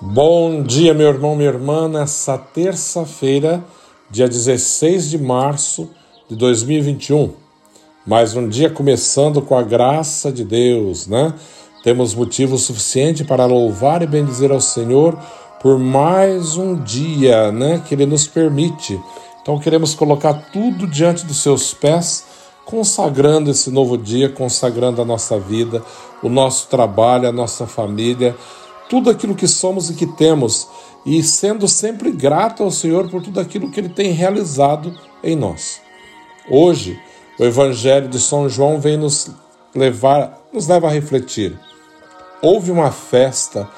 Bom dia, meu irmão, minha irmã, nessa terça-feira, dia 16 de março de 2021. Mais um dia começando com a graça de Deus, né? Temos motivo suficiente para louvar e bendizer ao Senhor por mais um dia, né, que ele nos permite. Então queremos colocar tudo diante dos seus pés, consagrando esse novo dia, consagrando a nossa vida, o nosso trabalho, a nossa família, tudo aquilo que somos e que temos, e sendo sempre grato ao Senhor por tudo aquilo que Ele tem realizado em nós. Hoje, o Evangelho de São João vem nos levar, nos leva a refletir. Houve uma festa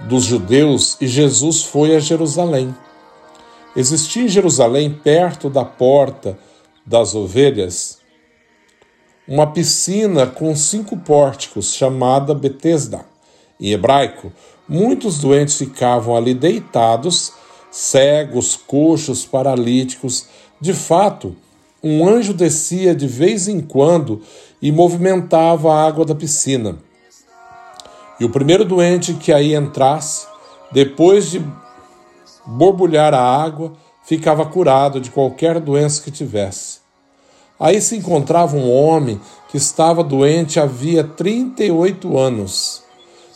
dos judeus e Jesus foi a Jerusalém. Existia em Jerusalém, perto da porta das ovelhas, uma piscina com cinco pórticos chamada Betesda em hebraico, muitos doentes ficavam ali deitados, cegos, coxos, paralíticos. De fato, um anjo descia de vez em quando e movimentava a água da piscina. E o primeiro doente que aí entrasse, depois de borbulhar a água, ficava curado de qualquer doença que tivesse. Aí se encontrava um homem que estava doente havia 38 anos.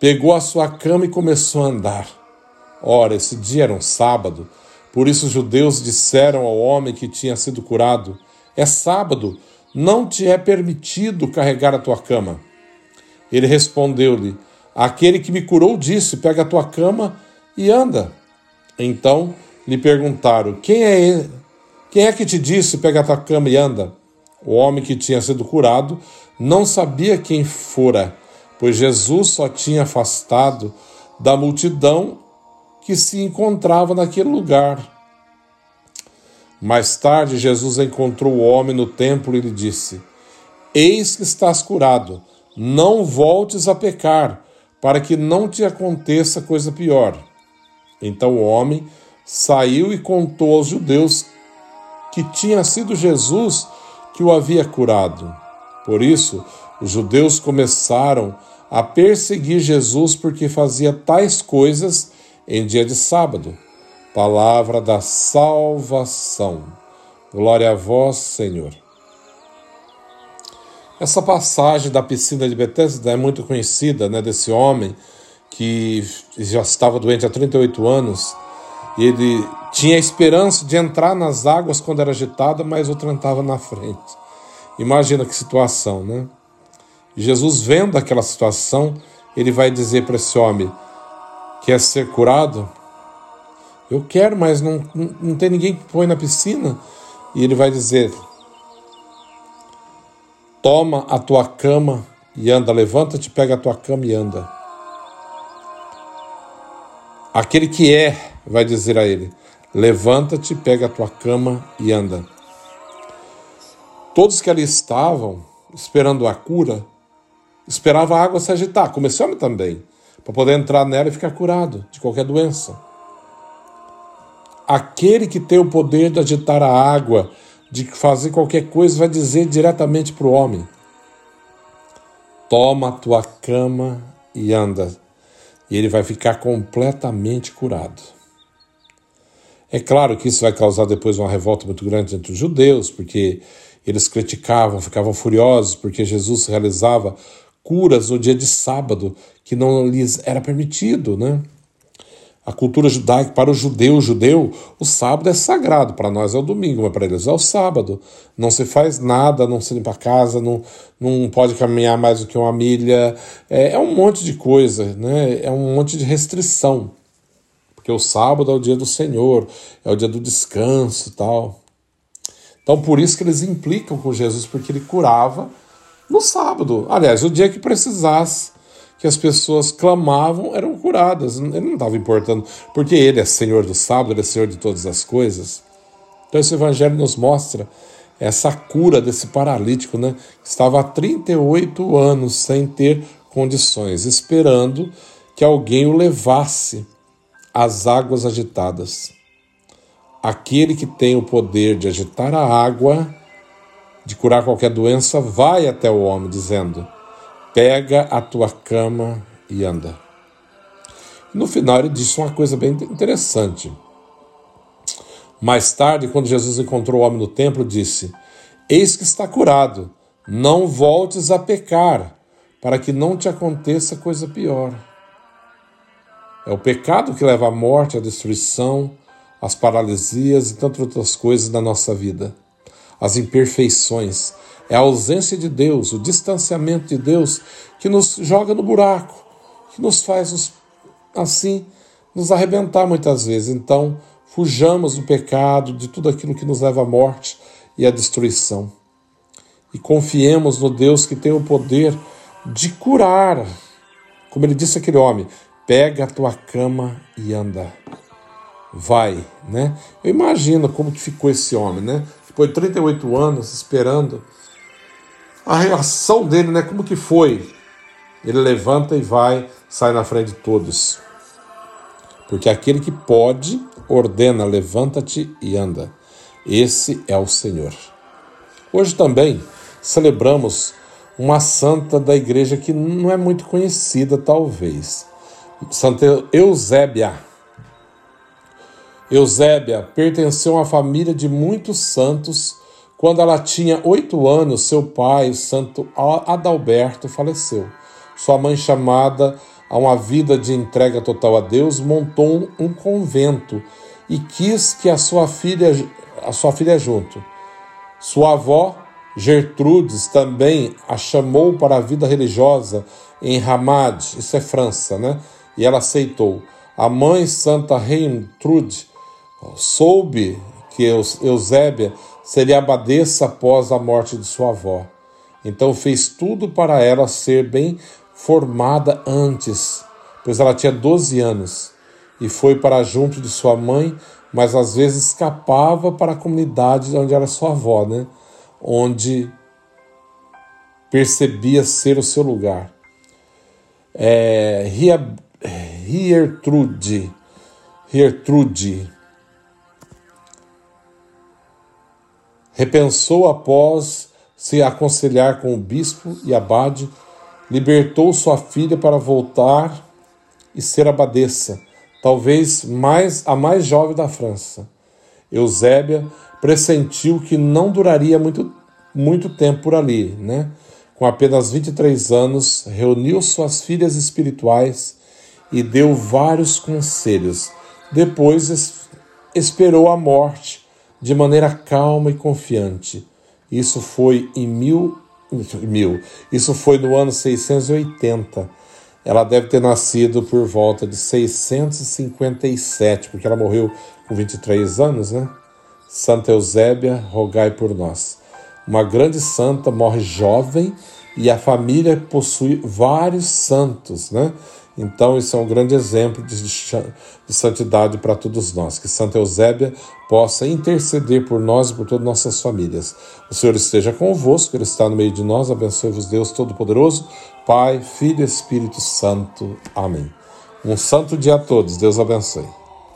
pegou a sua cama e começou a andar. Ora, esse dia era um sábado, por isso os judeus disseram ao homem que tinha sido curado: É sábado, não te é permitido carregar a tua cama. Ele respondeu-lhe: Aquele que me curou disse: Pega a tua cama e anda. Então lhe perguntaram: Quem é ele? Quem é que te disse: Pega a tua cama e anda? O homem que tinha sido curado não sabia quem fora pois Jesus só tinha afastado da multidão que se encontrava naquele lugar. Mais tarde, Jesus encontrou o homem no templo e lhe disse: Eis que estás curado, não voltes a pecar, para que não te aconteça coisa pior. Então o homem saiu e contou aos judeus que tinha sido Jesus que o havia curado. Por isso, os judeus começaram a perseguir Jesus porque fazia tais coisas em dia de sábado. Palavra da salvação. Glória a vós, Senhor. Essa passagem da piscina de Betesda é muito conhecida, né, desse homem que já estava doente há 38 anos e ele tinha a esperança de entrar nas águas quando era agitada, mas outro entrava na frente. Imagina que situação, né? Jesus, vendo aquela situação, ele vai dizer para esse homem: Quer ser curado? Eu quero, mas não, não, não tem ninguém que põe na piscina. E ele vai dizer: Toma a tua cama e anda, levanta-te, pega a tua cama e anda. Aquele que é, vai dizer a ele: Levanta-te, pega a tua cama e anda. Todos que ali estavam esperando a cura esperava a água se agitar, homem também, para poder entrar nela e ficar curado de qualquer doença. Aquele que tem o poder de agitar a água, de fazer qualquer coisa, vai dizer diretamente para o homem: Toma a tua cama e anda. E ele vai ficar completamente curado. É claro que isso vai causar depois uma revolta muito grande entre os judeus, porque eles criticavam, ficavam furiosos, porque Jesus realizava curas no dia de sábado, que não lhes era permitido, né? A cultura judaica, para o judeu, o judeu, o sábado é sagrado, para nós é o domingo, mas para eles é o sábado. Não se faz nada, não se limpa a casa, não, não pode caminhar mais do que uma milha. É, é um monte de coisa, né? é um monte de restrição. Porque o sábado é o dia do Senhor, é o dia do descanso tal. Então, por isso que eles implicam com Jesus, porque ele curava no sábado. Aliás, o dia que precisasse, que as pessoas clamavam eram curadas. Ele não estava importando, porque ele é Senhor do sábado, ele é Senhor de todas as coisas. Então esse evangelho nos mostra essa cura desse paralítico, né? Que estava há 38 anos sem ter condições, esperando que alguém o levasse às águas agitadas. Aquele que tem o poder de agitar a água, de curar qualquer doença, vai até o homem, dizendo: Pega a tua cama e anda. No final, ele disse uma coisa bem interessante. Mais tarde, quando Jesus encontrou o homem no templo, disse: Eis que está curado, não voltes a pecar, para que não te aconteça coisa pior. É o pecado que leva à morte, à destruição, às paralisias e tantas outras coisas da nossa vida. As imperfeições. É a ausência de Deus, o distanciamento de Deus que nos joga no buraco, que nos faz assim nos arrebentar muitas vezes. Então, fujamos do pecado, de tudo aquilo que nos leva à morte e à destruição. E confiemos no Deus que tem o poder de curar. Como ele disse aquele homem: pega a tua cama e anda. Vai, né? Eu imagino como que ficou esse homem, né? De 38 anos esperando a reação dele, né? Como que foi? Ele levanta e vai, sai na frente de todos. Porque aquele que pode, ordena: levanta-te e anda. Esse é o Senhor. Hoje também celebramos uma santa da igreja que não é muito conhecida, talvez. Santa Eusébia. Eusébia pertenceu a uma família de muitos santos. Quando ela tinha oito anos, seu pai, Santo Adalberto, faleceu. Sua mãe, chamada a uma vida de entrega total a Deus, montou um convento e quis que a sua filha, a sua filha junto. Sua avó, Gertrudes também a chamou para a vida religiosa em Ramad, isso é França, né? E ela aceitou. A mãe Santa Reintrude soube que Eusébia seria abadesa após a morte de sua avó. Então fez tudo para ela ser bem formada antes, pois ela tinha 12 anos e foi para junto de sua mãe, mas às vezes escapava para a comunidade onde era sua avó, né? onde percebia ser o seu lugar. É, Hiertrude, Hiertrude repensou após se aconselhar com o bispo e abade, libertou sua filha para voltar e ser abadesa, talvez mais a mais jovem da França. Eusébia pressentiu que não duraria muito, muito tempo por ali, né? Com apenas 23 anos, reuniu suas filhas espirituais e deu vários conselhos. Depois es esperou a morte de maneira calma e confiante. Isso foi em mil, mil. Isso foi no ano 680. Ela deve ter nascido por volta de 657, porque ela morreu com 23 anos, né? Santa Eusébia, rogai por nós. Uma grande santa morre jovem e a família possui vários santos, né? Então, isso é um grande exemplo de, de santidade para todos nós. Que Santa Eusébia possa interceder por nós e por todas nossas famílias. O Senhor esteja convosco, Ele está no meio de nós. Abençoe-vos, Deus Todo-Poderoso, Pai, Filho e Espírito Santo. Amém. Um santo dia a todos. Deus abençoe.